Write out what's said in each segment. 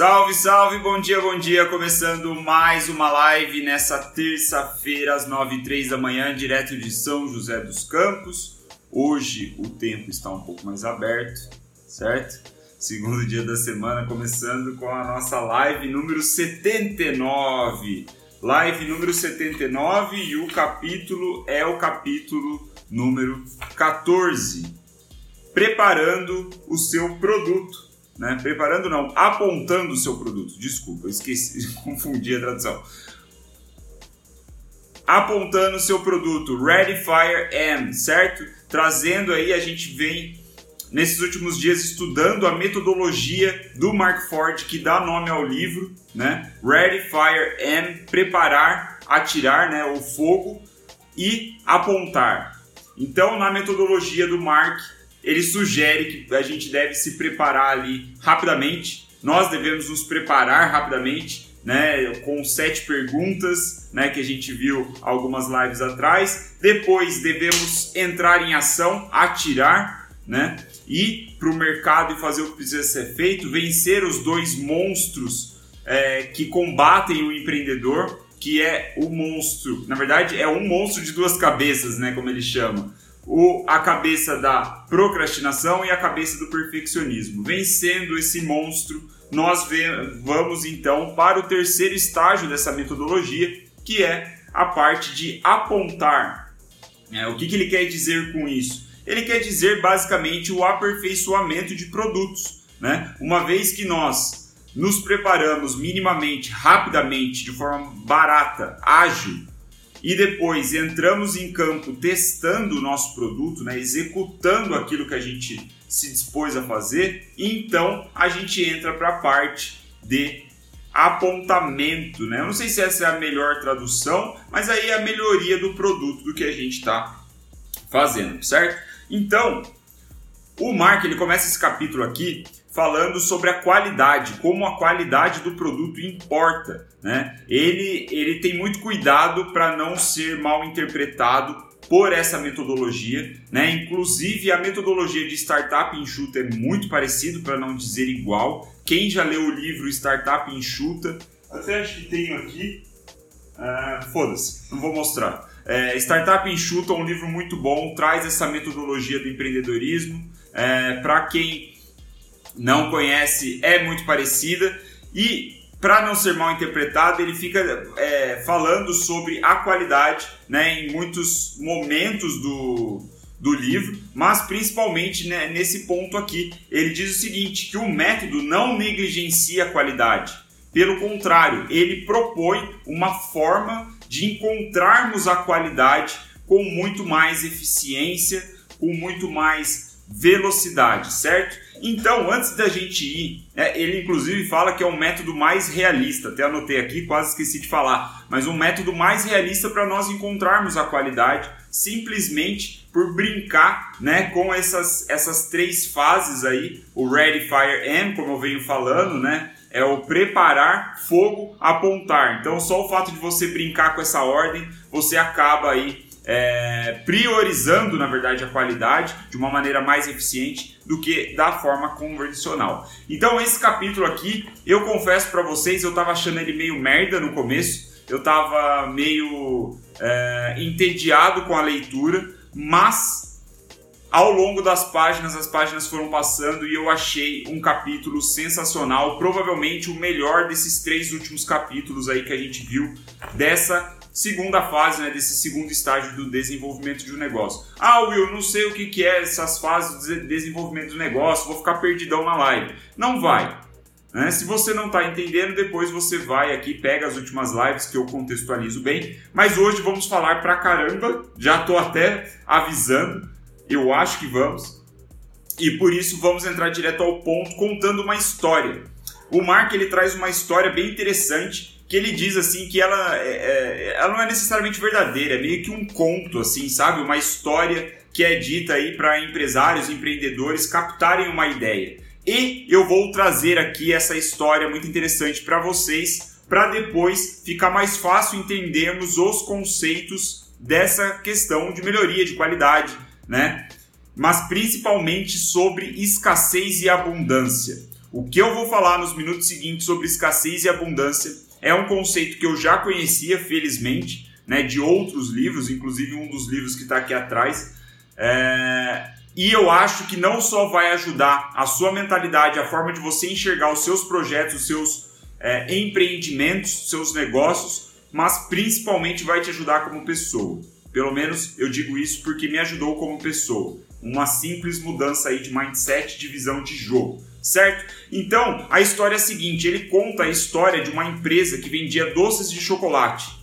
Salve, salve, bom dia, bom dia. Começando mais uma live nessa terça-feira, às 9 e 3 da manhã, direto de São José dos Campos. Hoje o tempo está um pouco mais aberto, certo? Segundo dia da semana, começando com a nossa live número 79. Live número 79 e o capítulo é o capítulo número 14. Preparando o seu produto né? Preparando não, apontando o seu produto. Desculpa, eu esqueci, confundi a tradução. Apontando o seu produto, Ready Fire M, certo? Trazendo aí, a gente vem nesses últimos dias estudando a metodologia do Mark Ford que dá nome ao livro, né? Ready Fire M, preparar, atirar, né, o fogo e apontar. Então, na metodologia do Mark, ele sugere que a gente deve se preparar ali rapidamente. Nós devemos nos preparar rapidamente, né, com sete perguntas, né, que a gente viu algumas lives atrás. Depois devemos entrar em ação, atirar, né, ir para o mercado e fazer o que precisa ser feito, vencer os dois monstros é, que combatem o empreendedor, que é o monstro. Na verdade, é um monstro de duas cabeças, né, como ele chama o, a cabeça da procrastinação e a cabeça do perfeccionismo. Vencendo esse monstro, nós vamos então para o terceiro estágio dessa metodologia, que é a parte de apontar. É, o que, que ele quer dizer com isso? Ele quer dizer basicamente o aperfeiçoamento de produtos. Né? Uma vez que nós nos preparamos minimamente, rapidamente, de forma barata, ágil, e depois entramos em campo testando o nosso produto, né, executando aquilo que a gente se dispôs a fazer, então a gente entra para a parte de apontamento, né? Eu não sei se essa é a melhor tradução, mas aí é a melhoria do produto do que a gente está fazendo, certo? Então, o Mark ele começa esse capítulo aqui falando sobre a qualidade, como a qualidade do produto importa. Né? Ele, ele tem muito cuidado para não ser mal interpretado por essa metodologia, né? Inclusive a metodologia de startup enxuta é muito parecido, para não dizer igual. Quem já leu o livro Startup Enxuta, até acho que tenho aqui. Uh, Foda-se, não vou mostrar. É, Startup Enxuta é um livro muito bom, traz essa metodologia do empreendedorismo. É, para quem não conhece é muito parecida e para não ser mal interpretado, ele fica é, falando sobre a qualidade né, em muitos momentos do, do livro, mas principalmente né, nesse ponto aqui. Ele diz o seguinte: que o método não negligencia a qualidade. Pelo contrário, ele propõe uma forma de encontrarmos a qualidade com muito mais eficiência, com muito mais velocidade, certo? Então, antes da gente ir, é, ele inclusive fala que é o método mais realista, até anotei aqui, quase esqueci de falar, mas um método mais realista para nós encontrarmos a qualidade, simplesmente por brincar né, com essas, essas três fases aí, o Ready, Fire, Aim, como eu venho falando, né? É o preparar, fogo, apontar. Então, só o fato de você brincar com essa ordem, você acaba aí é, priorizando, na verdade, a qualidade de uma maneira mais eficiente do que da forma convencional. Então, esse capítulo aqui, eu confesso para vocês, eu estava achando ele meio merda no começo, eu estava meio é, entediado com a leitura, mas ao longo das páginas, as páginas foram passando e eu achei um capítulo sensacional, provavelmente o melhor desses três últimos capítulos aí que a gente viu dessa segunda fase, né, desse segundo estágio do desenvolvimento de um negócio. Ah, Will, não sei o que, que é essas fases de desenvolvimento do negócio, vou ficar perdidão na live. Não vai. Né? Se você não está entendendo, depois você vai aqui, pega as últimas lives que eu contextualizo bem. Mas hoje vamos falar pra caramba, já estou até avisando, eu acho que vamos. E por isso vamos entrar direto ao ponto contando uma história. O Mark ele traz uma história bem interessante que ele diz assim que ela, é, é, ela não é necessariamente verdadeira, é meio que um conto, assim, sabe? Uma história que é dita aí para empresários, empreendedores captarem uma ideia. E eu vou trazer aqui essa história muito interessante para vocês, para depois ficar mais fácil entendermos os conceitos dessa questão de melhoria de qualidade, né? Mas principalmente sobre escassez e abundância. O que eu vou falar nos minutos seguintes sobre escassez e abundância é um conceito que eu já conhecia, felizmente, né, de outros livros, inclusive um dos livros que está aqui atrás. É... E eu acho que não só vai ajudar a sua mentalidade, a forma de você enxergar os seus projetos, os seus é, empreendimentos, seus negócios, mas principalmente vai te ajudar como pessoa. Pelo menos eu digo isso porque me ajudou como pessoa. Uma simples mudança aí de mindset, de visão de jogo, certo? Então, a história é a seguinte, ele conta a história de uma empresa que vendia doces de chocolate.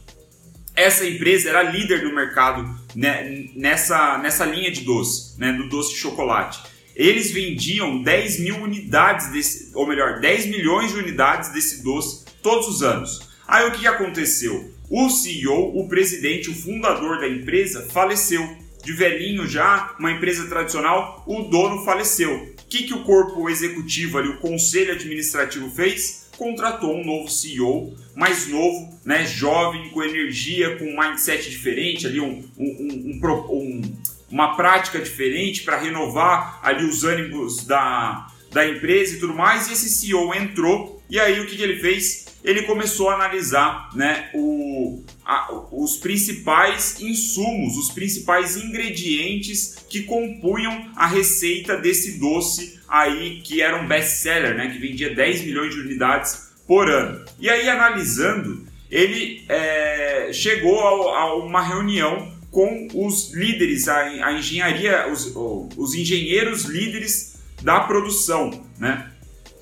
Essa empresa era líder do mercado né, nessa, nessa linha de doce, né, do doce de chocolate. Eles vendiam 10 mil unidades desse, ou melhor, 10 milhões de unidades desse doce todos os anos. Aí o que aconteceu? O CEO, o presidente, o fundador da empresa faleceu. De velhinho já, uma empresa tradicional, o dono faleceu. O que, que o corpo executivo ali, o conselho administrativo fez? Contratou um novo CEO, mais novo, né, jovem, com energia, com um mindset diferente, ali um, um, um, um uma prática diferente para renovar ali os ânimos da, da empresa e tudo mais. E esse CEO entrou e aí o que, que ele fez? Ele começou a analisar né, o, a, os principais insumos, os principais ingredientes que compunham a receita desse doce aí que era um best-seller, né, que vendia 10 milhões de unidades por ano. E aí, analisando, ele é, chegou a, a, uma reunião com os líderes, a, a engenharia, os, os engenheiros líderes da produção, né?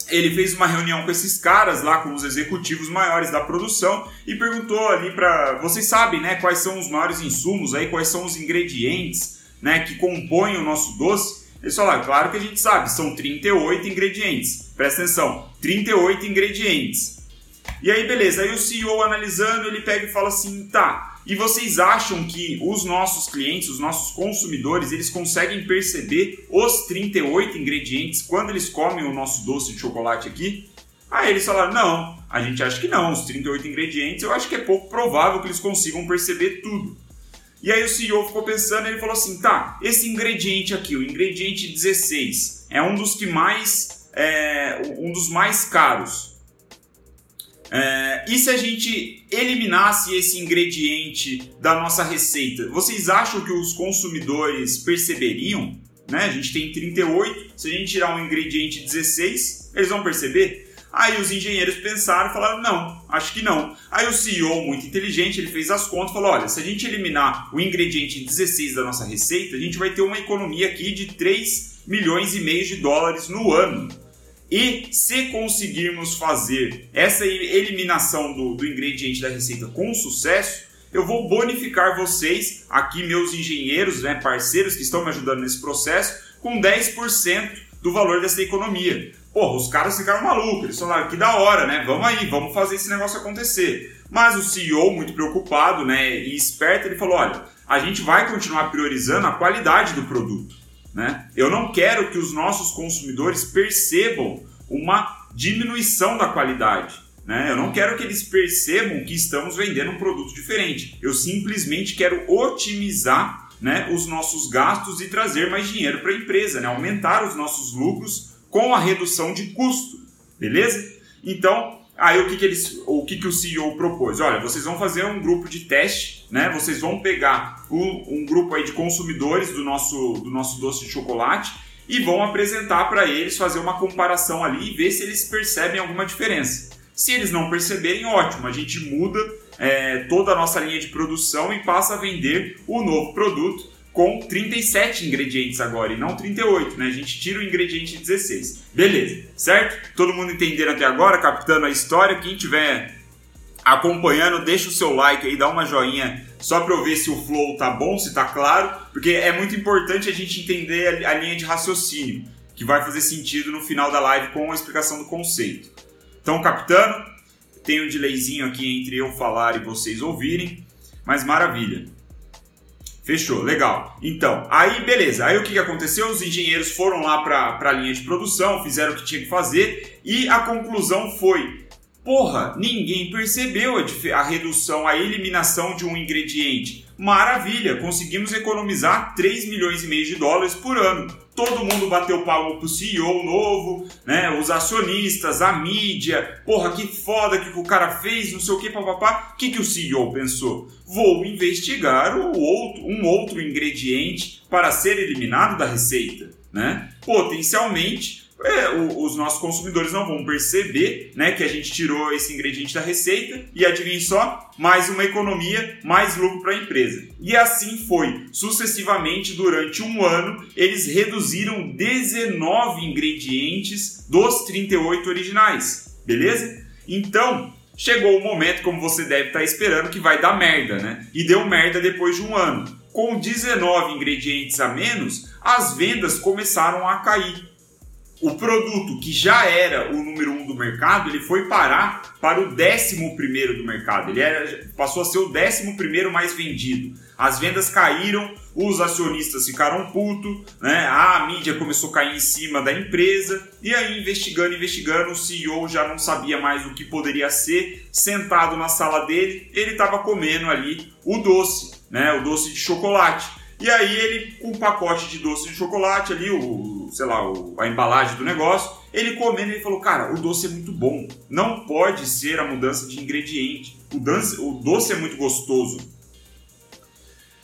Ele fez uma reunião com esses caras lá, com os executivos maiores da produção e perguntou ali para vocês sabem, né, quais são os maiores insumos aí, quais são os ingredientes, né, que compõem o nosso doce. Eles falaram, claro que a gente sabe, são 38 ingredientes. Presta atenção, 38 ingredientes. E aí, beleza, aí o CEO analisando, ele pega e fala assim, tá, e vocês acham que os nossos clientes, os nossos consumidores, eles conseguem perceber os 38 ingredientes quando eles comem o nosso doce de chocolate aqui? Aí eles falaram: não, a gente acha que não, os 38 ingredientes eu acho que é pouco provável que eles consigam perceber tudo. E aí o CEO ficou pensando ele falou assim: tá, esse ingrediente aqui, o ingrediente 16, é um dos que mais. É, um dos mais caros. É, e se a gente eliminasse esse ingrediente da nossa receita, vocês acham que os consumidores perceberiam? Né? A gente tem 38, se a gente tirar um ingrediente 16, eles vão perceber? Aí os engenheiros pensaram e falaram: não, acho que não. Aí o CEO, muito inteligente, ele fez as contas e falou: olha, se a gente eliminar o ingrediente 16 da nossa receita, a gente vai ter uma economia aqui de 3 milhões e meio de dólares no ano. E se conseguirmos fazer essa eliminação do, do ingrediente da receita com sucesso, eu vou bonificar vocês, aqui meus engenheiros, né, parceiros que estão me ajudando nesse processo, com 10% do valor dessa economia. Porra, os caras ficaram malucos, eles falaram que da hora, né? Vamos aí, vamos fazer esse negócio acontecer. Mas o CEO, muito preocupado né, e esperto, ele falou: olha, a gente vai continuar priorizando a qualidade do produto. Né? Eu não quero que os nossos consumidores percebam uma diminuição da qualidade. Né? Eu não quero que eles percebam que estamos vendendo um produto diferente. Eu simplesmente quero otimizar né, os nossos gastos e trazer mais dinheiro para a empresa, né? aumentar os nossos lucros com a redução de custo. Beleza? Então, Aí o que, que eles, o que, que o CEO propôs? Olha, vocês vão fazer um grupo de teste, né? Vocês vão pegar um, um grupo aí de consumidores do nosso, do nosso doce de chocolate e vão apresentar para eles, fazer uma comparação ali e ver se eles percebem alguma diferença. Se eles não perceberem, ótimo, a gente muda é, toda a nossa linha de produção e passa a vender o novo produto com 37 ingredientes agora e não 38, né? A gente tira o ingrediente 16. Beleza, certo? Todo mundo entendendo até agora, captando a história. Quem tiver acompanhando, deixa o seu like aí, dá uma joinha só para eu ver se o flow tá bom, se tá claro, porque é muito importante a gente entender a linha de raciocínio, que vai fazer sentido no final da live com a explicação do conceito. Então, captando, tem um delayzinho aqui entre eu falar e vocês ouvirem, mas maravilha. Fechou, legal. Então, aí beleza. Aí o que, aconteceu? Os engenheiros foram lá para a linha de produção, fizeram o que tinha que fazer e a conclusão foi: porra, ninguém percebeu a, a redução, a eliminação de um ingrediente. Maravilha, conseguimos economizar 3 milhões e meio de dólares por ano. Todo mundo bateu palmo pro CEO novo, né? Os acionistas, a mídia. Porra, que foda que o cara fez, não sei o que, papapá. O que, que o CEO pensou? Vou investigar o outro, um outro ingrediente para ser eliminado da receita, né? Potencialmente é, o, os nossos consumidores não vão perceber né, que a gente tirou esse ingrediente da receita e adivinhe só, mais uma economia, mais lucro para a empresa. E assim foi. Sucessivamente, durante um ano, eles reduziram 19 ingredientes dos 38 originais. Beleza? Então, chegou o momento, como você deve estar esperando, que vai dar merda, né? E deu merda depois de um ano. Com 19 ingredientes a menos, as vendas começaram a cair o produto que já era o número um do mercado, ele foi parar para o décimo primeiro do mercado. Ele era, passou a ser o décimo primeiro mais vendido. As vendas caíram, os acionistas ficaram putos, né? a mídia começou a cair em cima da empresa, e aí, investigando, investigando, o CEO já não sabia mais o que poderia ser. Sentado na sala dele, ele estava comendo ali o doce, né? o doce de chocolate. E aí ele, com um pacote de doce de chocolate ali, o, sei lá, o, a embalagem do negócio, ele comendo e falou, cara, o doce é muito bom. Não pode ser a mudança de ingrediente. O, doce, o doce é muito gostoso.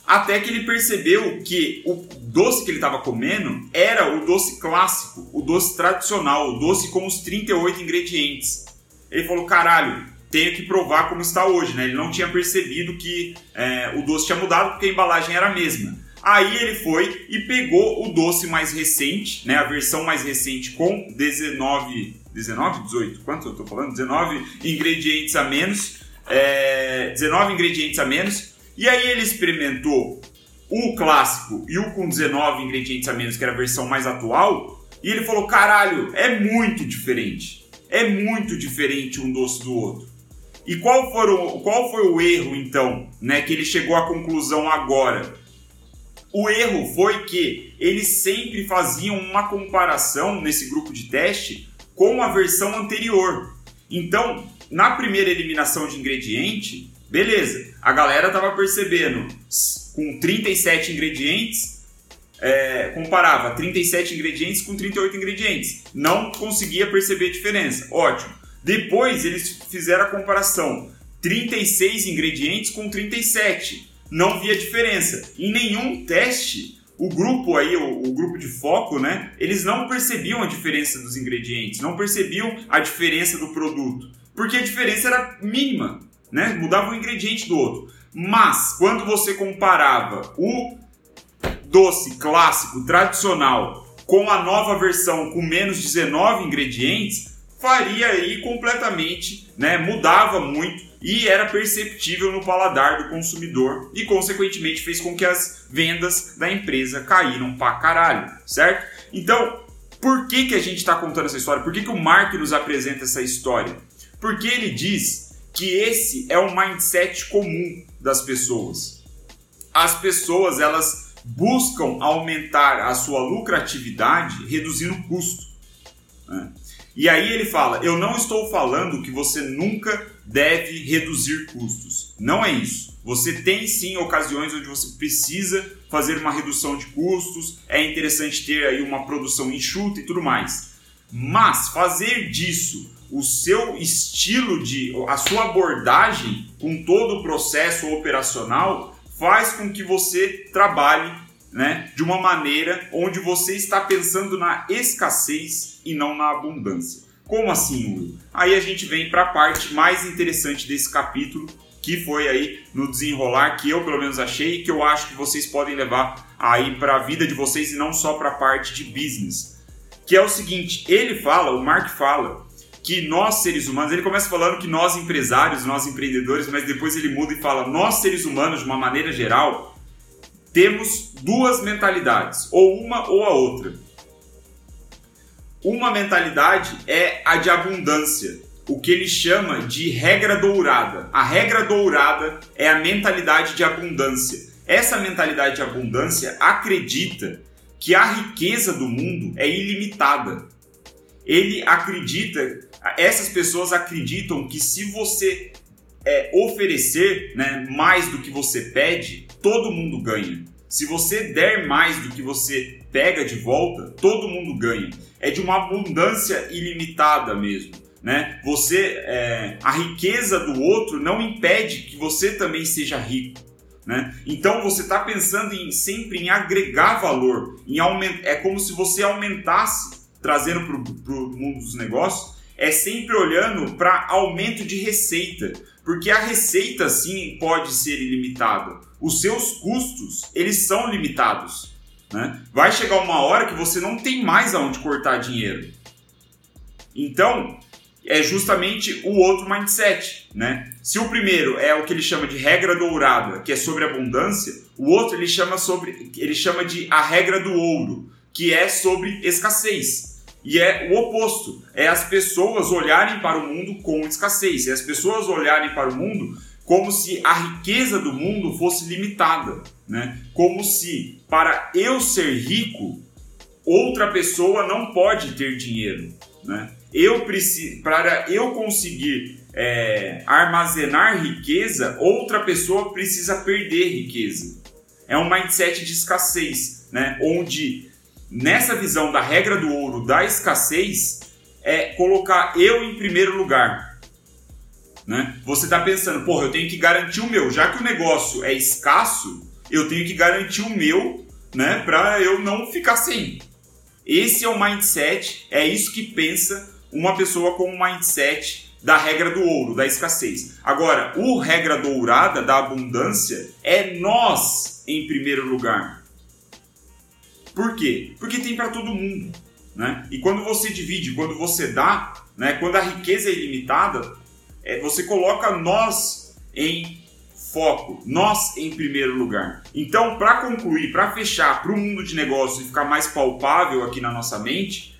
Até que ele percebeu que o doce que ele estava comendo era o doce clássico, o doce tradicional, o doce com os 38 ingredientes. Ele falou, caralho, tenho que provar como está hoje, né? Ele não tinha percebido que é, o doce tinha mudado porque a embalagem era a mesma. Aí ele foi e pegou o doce mais recente, né? A versão mais recente com 19, 19, 18, quanto eu tô falando? 19 ingredientes a menos, é, 19 ingredientes a menos. E aí ele experimentou o clássico e o com 19 ingredientes a menos, que era a versão mais atual, e ele falou: caralho, é muito diferente. É muito diferente um doce do outro. E qual, foram, qual foi o erro, então, né, que ele chegou à conclusão agora? O erro foi que eles sempre faziam uma comparação nesse grupo de teste com a versão anterior. Então, na primeira eliminação de ingrediente, beleza, a galera estava percebendo com 37 ingredientes, é, comparava 37 ingredientes com 38 ingredientes. Não conseguia perceber a diferença. Ótimo. Depois eles fizeram a comparação 36 ingredientes com 37. Não via diferença. Em nenhum teste, o grupo aí, o, o, grupo de foco, né? Eles não percebiam a diferença dos ingredientes, não percebiam a diferença do produto, porque a diferença era mínima, né? Mudava um ingrediente do outro. Mas quando você comparava o doce clássico tradicional com a nova versão com menos 19 ingredientes, faria aí completamente, né, mudava muito e era perceptível no paladar do consumidor e consequentemente fez com que as vendas da empresa caíram pra caralho, certo? Então, por que, que a gente está contando essa história? Por que, que o Mark nos apresenta essa história? Porque ele diz que esse é o mindset comum das pessoas. As pessoas elas buscam aumentar a sua lucratividade reduzindo o custo. Né? E aí ele fala: Eu não estou falando que você nunca deve reduzir custos. Não é isso. Você tem sim ocasiões onde você precisa fazer uma redução de custos, é interessante ter aí uma produção enxuta e tudo mais. Mas fazer disso o seu estilo de a sua abordagem com todo o processo operacional faz com que você trabalhe né, de uma maneira onde você está pensando na escassez e não na abundância. Como assim, Will? Aí a gente vem para a parte mais interessante desse capítulo, que foi aí no desenrolar que eu pelo menos achei que eu acho que vocês podem levar aí para a vida de vocês e não só para a parte de business. Que é o seguinte, ele fala, o Mark fala que nós seres humanos, ele começa falando que nós empresários, nós empreendedores, mas depois ele muda e fala nós seres humanos de uma maneira geral, temos duas mentalidades, ou uma ou a outra. Uma mentalidade é a de abundância, o que ele chama de regra dourada. A regra dourada é a mentalidade de abundância. Essa mentalidade de abundância acredita que a riqueza do mundo é ilimitada. Ele acredita, essas pessoas acreditam que se você é, oferecer né, mais do que você pede, todo mundo ganha. Se você der mais do que você pega de volta, todo mundo ganha. É de uma abundância ilimitada mesmo. Né? Você, é, a riqueza do outro não impede que você também seja rico. Né? Então você está pensando em, sempre em agregar valor, em aumentar, é como se você aumentasse, trazendo para o mundo dos negócios, é sempre olhando para aumento de receita, porque a receita sim pode ser ilimitada, os seus custos eles são limitados. Né? Vai chegar uma hora que você não tem mais aonde cortar dinheiro. Então, é justamente o outro mindset, né? Se o primeiro é o que ele chama de regra dourada, que é sobre abundância, o outro ele chama sobre ele chama de a regra do ouro, que é sobre escassez. E é o oposto, é as pessoas olharem para o mundo com escassez, é as pessoas olharem para o mundo como se a riqueza do mundo fosse limitada, né? Como se para eu ser rico, outra pessoa não pode ter dinheiro, né? eu preciso, para eu conseguir é, armazenar riqueza, outra pessoa precisa perder riqueza. É um mindset de escassez, né? Onde nessa visão da regra do ouro da escassez é colocar eu em primeiro lugar. Né? Você está pensando, porra, eu tenho que garantir o meu, já que o negócio é escasso, eu tenho que garantir o meu, né, para eu não ficar sem. Esse é o mindset, é isso que pensa uma pessoa com um mindset da regra do ouro, da escassez. Agora, o regra dourada da abundância é nós em primeiro lugar. Por quê? Porque tem para todo mundo. Né? E quando você divide, quando você dá, né? quando a riqueza é ilimitada, é, você coloca nós em foco, nós em primeiro lugar. Então, para concluir, para fechar, para o mundo de negócios ficar mais palpável aqui na nossa mente,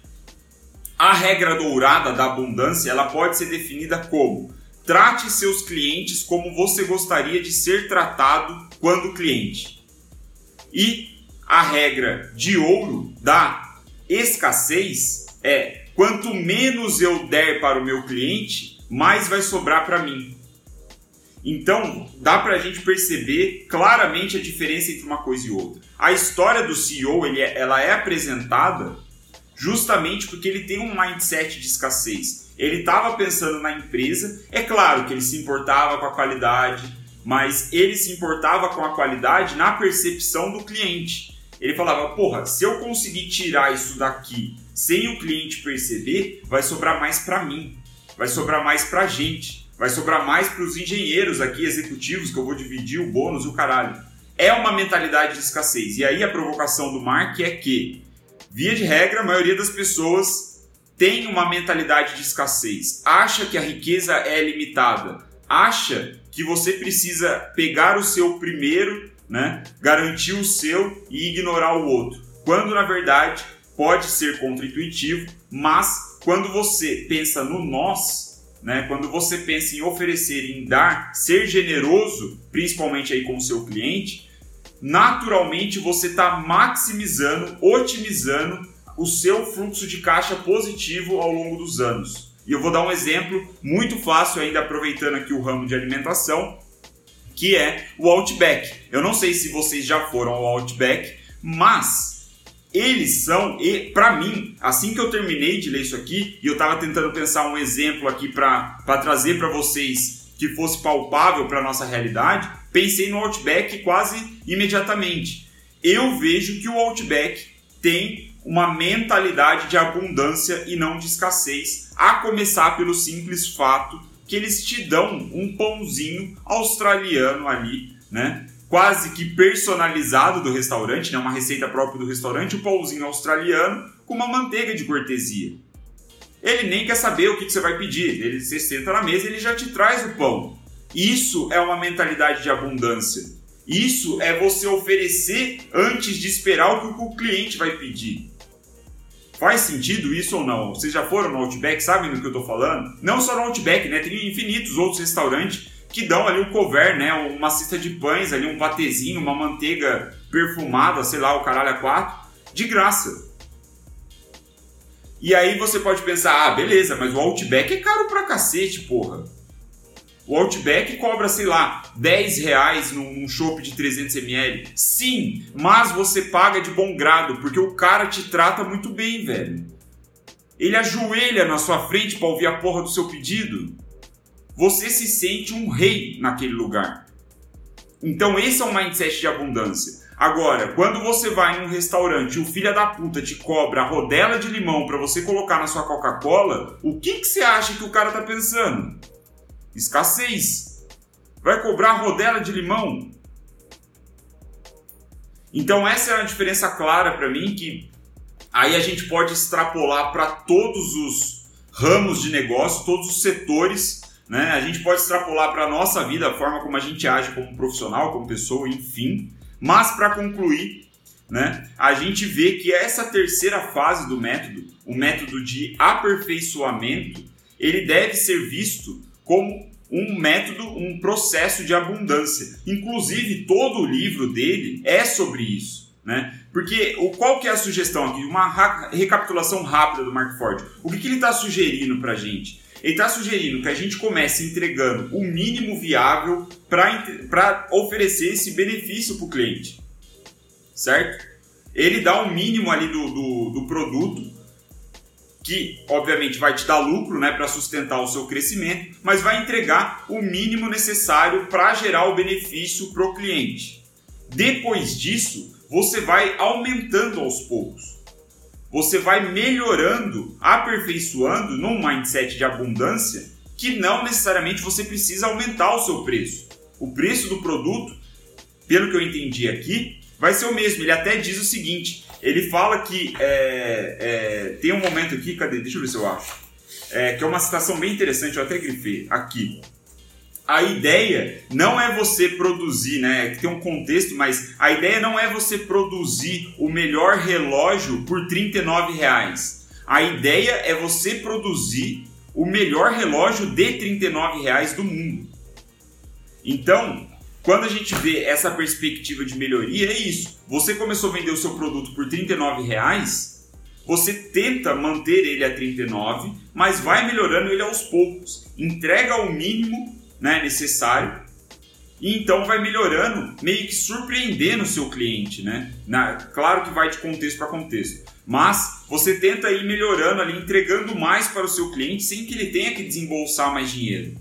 a regra dourada da abundância ela pode ser definida como trate seus clientes como você gostaria de ser tratado quando cliente. E a regra de ouro da escassez é quanto menos eu der para o meu cliente, mais vai sobrar para mim. Então, dá para a gente perceber claramente a diferença entre uma coisa e outra. A história do CEO ele é, ela é apresentada justamente porque ele tem um mindset de escassez. Ele estava pensando na empresa, é claro que ele se importava com a qualidade, mas ele se importava com a qualidade na percepção do cliente. Ele falava: porra, se eu conseguir tirar isso daqui sem o cliente perceber, vai sobrar mais para mim, vai sobrar mais para a gente, vai sobrar mais para os engenheiros aqui, executivos, que eu vou dividir o bônus e o caralho. É uma mentalidade de escassez. E aí a provocação do Mark é que Via de regra, a maioria das pessoas tem uma mentalidade de escassez, acha que a riqueza é limitada, acha que você precisa pegar o seu primeiro, né, garantir o seu e ignorar o outro. Quando na verdade pode ser contraintuitivo, mas quando você pensa no nós, né, quando você pensa em oferecer, em dar, ser generoso, principalmente aí com o seu cliente, naturalmente você está maximizando, otimizando o seu fluxo de caixa positivo ao longo dos anos. E eu vou dar um exemplo muito fácil ainda aproveitando aqui o ramo de alimentação, que é o Outback. Eu não sei se vocês já foram ao Outback, mas eles são, e para mim, assim que eu terminei de ler isso aqui, e eu estava tentando pensar um exemplo aqui para trazer para vocês que fosse palpável para nossa realidade, pensei no Outback quase imediatamente. Eu vejo que o Outback tem uma mentalidade de abundância e não de escassez, a começar pelo simples fato que eles te dão um pãozinho australiano ali, né? Quase que personalizado do restaurante, né? Uma receita própria do restaurante, um pãozinho australiano com uma manteiga de cortesia. Ele nem quer saber o que, você vai pedir. Ele você senta na mesa e ele já te traz o pão. Isso é uma mentalidade de abundância. Isso é você oferecer antes de esperar o que o cliente vai pedir. Faz sentido isso ou não? Vocês já foram no Outback, sabem do que eu estou falando? Não só no Outback, né? Tem infinitos outros restaurantes que dão ali um cover, né? Uma cesta de pães ali, um patezinho, uma manteiga perfumada, sei lá, o caralho a quatro, de graça. E aí você pode pensar, ah, beleza, mas o Outback é caro pra cacete, porra. O Outback cobra, sei lá, 10 reais num, num chopp de 300ml. Sim, mas você paga de bom grado, porque o cara te trata muito bem, velho. Ele ajoelha na sua frente para ouvir a porra do seu pedido. Você se sente um rei naquele lugar. Então esse é um mindset de abundância. Agora, quando você vai num restaurante e o filho da puta te cobra a rodela de limão para você colocar na sua Coca-Cola, o que, que você acha que o cara tá pensando? Escassez. Vai cobrar rodela de limão? Então essa é a diferença clara para mim que aí a gente pode extrapolar para todos os ramos de negócio, todos os setores, né? A gente pode extrapolar para a nossa vida, a forma como a gente age como profissional, como pessoa, enfim. Mas para concluir, né, a gente vê que essa terceira fase do método, o método de aperfeiçoamento, ele deve ser visto como um método, um processo de abundância. Inclusive, todo o livro dele é sobre isso. Né? Porque o, qual que é a sugestão aqui? Uma recapitulação rápida do Mark Ford. O que, que ele está sugerindo para a gente? Ele está sugerindo que a gente comece entregando o mínimo viável para oferecer esse benefício para o cliente. Certo? Ele dá um mínimo ali do, do, do produto que obviamente vai te dar lucro, né, para sustentar o seu crescimento, mas vai entregar o mínimo necessário para gerar o benefício para o cliente. Depois disso, você vai aumentando aos poucos. Você vai melhorando, aperfeiçoando num mindset de abundância que não necessariamente você precisa aumentar o seu preço. O preço do produto, pelo que eu entendi aqui, vai ser o mesmo. Ele até diz o seguinte: ele fala que é, é, tem um momento aqui, cadê? Deixa eu ver se eu acho. É, que é uma citação bem interessante, eu até grifei aqui. A ideia não é você produzir, né? Que tem um contexto, mas a ideia não é você produzir o melhor relógio por 39 reais. A ideia é você produzir o melhor relógio de 39 reais do mundo. Então, quando a gente vê essa perspectiva de melhoria, é isso. Você começou a vender o seu produto por R$ reais, você tenta manter ele a 39, mas vai melhorando ele aos poucos. Entrega o mínimo né, necessário e então vai melhorando, meio que surpreendendo o seu cliente, né? Na, claro que vai de contexto para contexto, mas você tenta ir melhorando ali, entregando mais para o seu cliente sem que ele tenha que desembolsar mais dinheiro.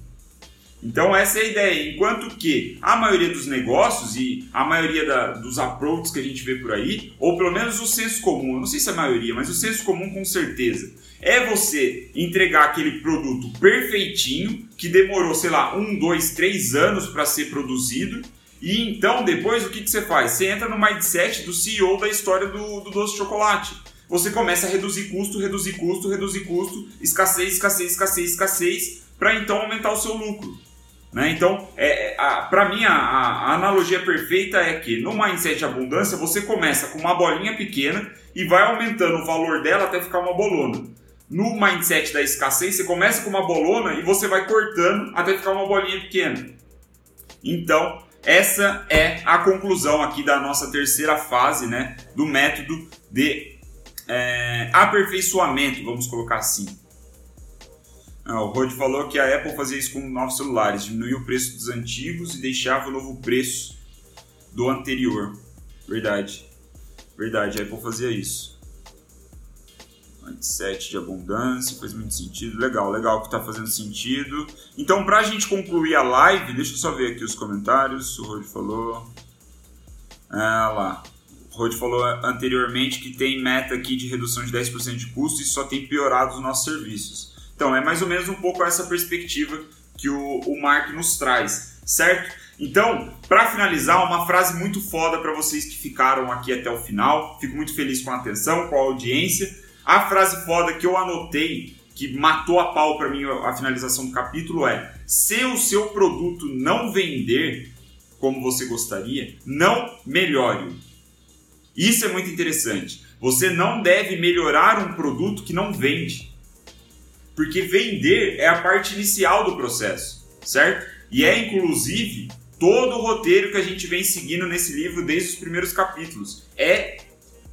Então essa é a ideia. Enquanto que a maioria dos negócios e a maioria da, dos approaches que a gente vê por aí, ou pelo menos o senso comum, eu não sei se é a maioria, mas o senso comum com certeza, é você entregar aquele produto perfeitinho, que demorou, sei lá, um, dois, três anos para ser produzido, e então depois o que, que você faz? Você entra no mindset do CEO da história do, do doce de chocolate. Você começa a reduzir custo, reduzir custo, reduzir custo, escassez, escassez, escassez, escassez, para então aumentar o seu lucro. Né? Então, é, é para mim, a, a, analogia perfeita é que no mindset de abundância você começa com uma bolinha pequena e vai aumentando o valor dela até ficar uma bolona. No mindset da escassez, você começa com uma bolona e você vai cortando até ficar uma bolinha pequena. Então, essa é a conclusão aqui da nossa terceira fase né, do método de é, aperfeiçoamento, vamos colocar assim. Ah, o Rod falou que a Apple fazia isso com novos celulares, diminuía o preço dos antigos e deixava o novo preço do anterior. Verdade. Verdade, a Apple fazia isso. Mindset de abundância, faz muito sentido. Legal, legal que está fazendo sentido. Então, para a gente concluir a live, deixa eu só ver aqui os comentários. O Rod falou. Ah lá. O Rod falou anteriormente que tem meta aqui de redução de 10% de custo e só tem piorado os nossos serviços. Então, é mais ou menos um pouco essa perspectiva que o, o Mark nos traz, certo? Então, para finalizar, uma frase muito foda para vocês que ficaram aqui até o final. Fico muito feliz com a atenção, com a audiência. A frase foda que eu anotei, que matou a pau para mim a finalização do capítulo é: se o seu produto não vender como você gostaria, não melhore. Isso é muito interessante. Você não deve melhorar um produto que não vende. Porque vender é a parte inicial do processo, certo? E é inclusive todo o roteiro que a gente vem seguindo nesse livro desde os primeiros capítulos. É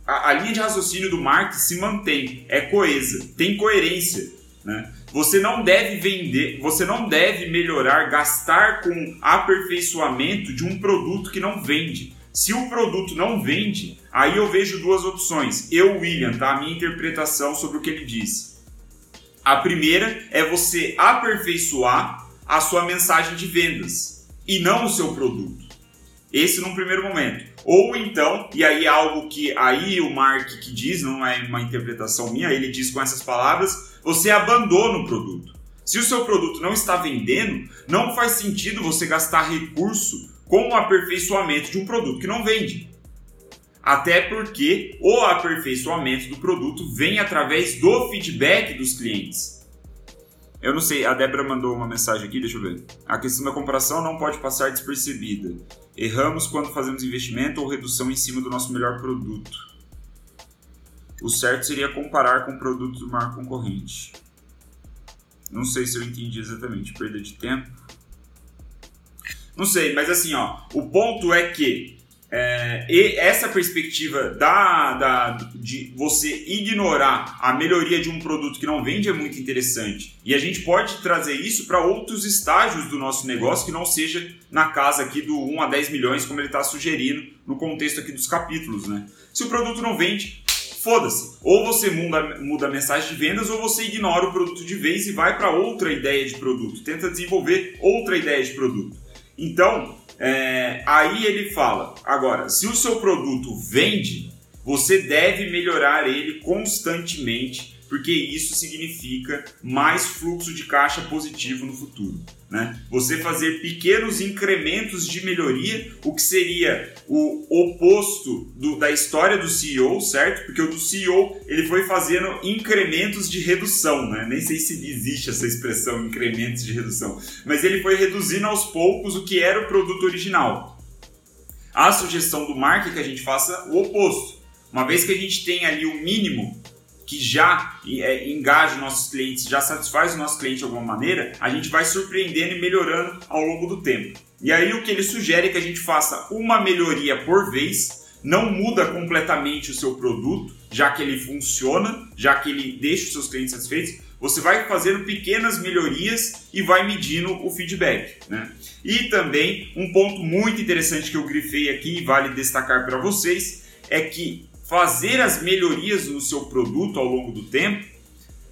a, a linha de raciocínio do Marx se mantém, é coesa, tem coerência. Né? Você não deve vender, você não deve melhorar, gastar com aperfeiçoamento de um produto que não vende. Se o produto não vende, aí eu vejo duas opções. Eu, William, tá? A minha interpretação sobre o que ele disse. A primeira é você aperfeiçoar a sua mensagem de vendas e não o seu produto. Esse num primeiro momento. Ou então, e aí é algo que aí o Mark que diz, não é uma interpretação minha, ele diz com essas palavras, você abandona o produto. Se o seu produto não está vendendo, não faz sentido você gastar recurso com o aperfeiçoamento de um produto que não vende. Até porque o aperfeiçoamento do produto vem através do feedback dos clientes. Eu não sei, a Débora mandou uma mensagem aqui, deixa eu ver. A questão da comparação não pode passar despercebida. Erramos quando fazemos investimento ou redução em cima do nosso melhor produto. O certo seria comparar com o produto do maior concorrente. Não sei se eu entendi exatamente. Perda de tempo. Não sei, mas assim, ó, o ponto é que é, e essa perspectiva da, da, de você ignorar a melhoria de um produto que não vende é muito interessante. E a gente pode trazer isso para outros estágios do nosso negócio que não seja na casa aqui do 1 a 10 milhões, como ele está sugerindo no contexto aqui dos capítulos. Né? Se o produto não vende, foda-se. Ou você muda, muda a mensagem de vendas ou você ignora o produto de vez e vai para outra ideia de produto. Tenta desenvolver outra ideia de produto. Então, é, aí ele fala: agora, se o seu produto vende, você deve melhorar ele constantemente, porque isso significa mais fluxo de caixa positivo no futuro. Né? Você fazer pequenos incrementos de melhoria, o que seria o oposto do, da história do CEO, certo? Porque o do CEO ele foi fazendo incrementos de redução, né? Nem sei se existe essa expressão incrementos de redução, mas ele foi reduzindo aos poucos o que era o produto original. A sugestão do Mark é que a gente faça o oposto. Uma vez que a gente tem ali o mínimo que já é, engaja os nossos clientes, já satisfaz o nosso cliente de alguma maneira, a gente vai surpreendendo e melhorando ao longo do tempo. E aí o que ele sugere é que a gente faça uma melhoria por vez, não muda completamente o seu produto, já que ele funciona, já que ele deixa os seus clientes satisfeitos, você vai fazendo pequenas melhorias e vai medindo o feedback. Né? E também um ponto muito interessante que eu grifei aqui e vale destacar para vocês é que fazer as melhorias no seu produto ao longo do tempo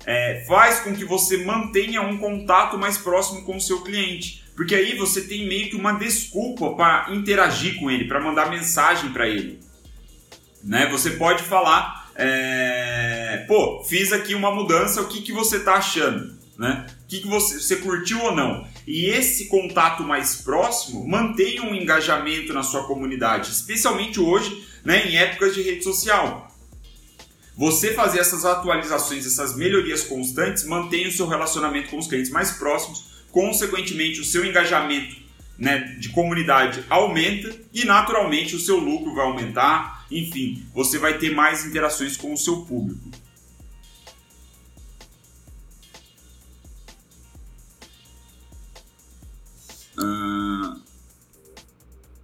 é, faz com que você mantenha um contato mais próximo com o seu cliente. Porque aí você tem meio que uma desculpa para interagir com ele, para mandar mensagem para ele. Né? Você pode falar, é, pô, fiz aqui uma mudança, o que, que você está achando? Né? O que, que você, você curtiu ou não? E esse contato mais próximo mantém um engajamento na sua comunidade, especialmente hoje, né, em épocas de rede social. Você fazer essas atualizações, essas melhorias constantes, mantém o seu relacionamento com os clientes mais próximos, consequentemente, o seu engajamento né, de comunidade aumenta e naturalmente o seu lucro vai aumentar. Enfim, você vai ter mais interações com o seu público.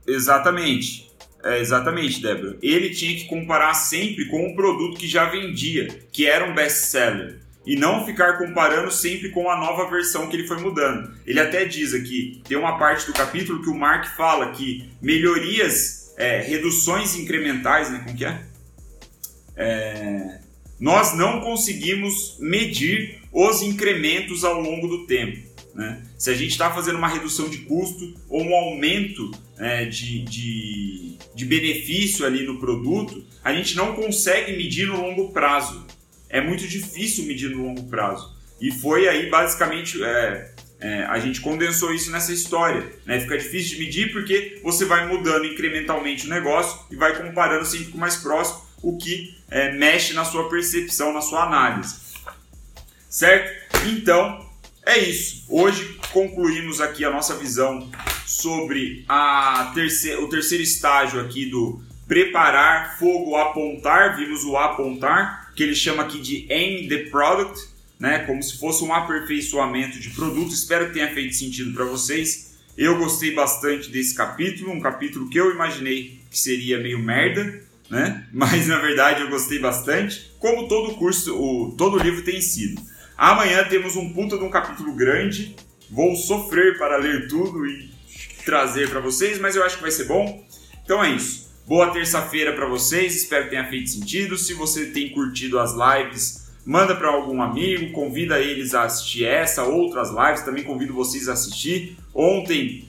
Exatamente. É, exatamente, Débora. Ele tinha que comparar sempre com o produto que já vendia, que era um best-seller. E não ficar comparando sempre com a nova versão que ele foi mudando. Ele até diz aqui, tem uma parte do capítulo que o Mark fala que melhorias, é, reduções incrementais, né? Como que é? é? Nós não conseguimos medir os incrementos ao longo do tempo. Né? Se a gente está fazendo uma redução de custo ou um aumento é, de, de, de benefício ali no produto, a gente não consegue medir no longo prazo. É muito difícil medir no longo prazo. E foi aí basicamente é, é, a gente condensou isso nessa história. Né? Fica difícil de medir porque você vai mudando incrementalmente o negócio e vai comparando sempre com o mais próximo, o que é, mexe na sua percepção, na sua análise. Certo? Então, é isso. Hoje concluímos aqui a nossa visão sobre a terceira, o terceiro estágio aqui do preparar, fogo, apontar. Vimos o apontar, que ele chama aqui de aim the product, né? Como se fosse um aperfeiçoamento de produto. Espero que tenha feito sentido para vocês. Eu gostei bastante desse capítulo, um capítulo que eu imaginei que seria meio merda, né? Mas na verdade eu gostei bastante, como todo curso, o, todo livro tem sido. Amanhã temos um puta de um capítulo grande. Vou sofrer para ler tudo e trazer para vocês, mas eu acho que vai ser bom. Então é isso. Boa terça-feira para vocês, espero que tenha feito sentido. Se você tem curtido as lives, manda para algum amigo, convida eles a assistir essa, outras lives, também convido vocês a assistir. Ontem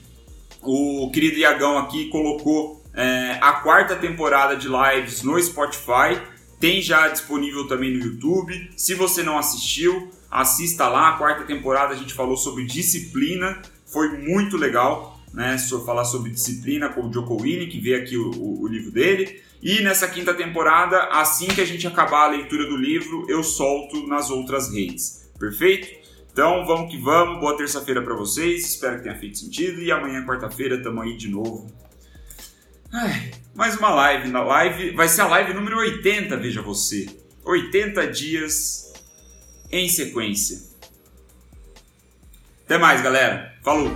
o querido Iagão aqui colocou é, a quarta temporada de lives no Spotify, tem já disponível também no YouTube. Se você não assistiu, assista lá. A quarta temporada a gente falou sobre disciplina, foi muito legal, né? Falar sobre disciplina com o Joko Winnie, que vê aqui o, o, o livro dele. E nessa quinta temporada, assim que a gente acabar a leitura do livro, eu solto nas outras redes. Perfeito? Então vamos que vamos, boa terça-feira para vocês, espero que tenha feito sentido e amanhã, quarta-feira, tamo aí de novo. Ai, mais uma live. Na live vai ser a live número 80, veja você. 80 dias em sequência. Até mais, galera. Falou!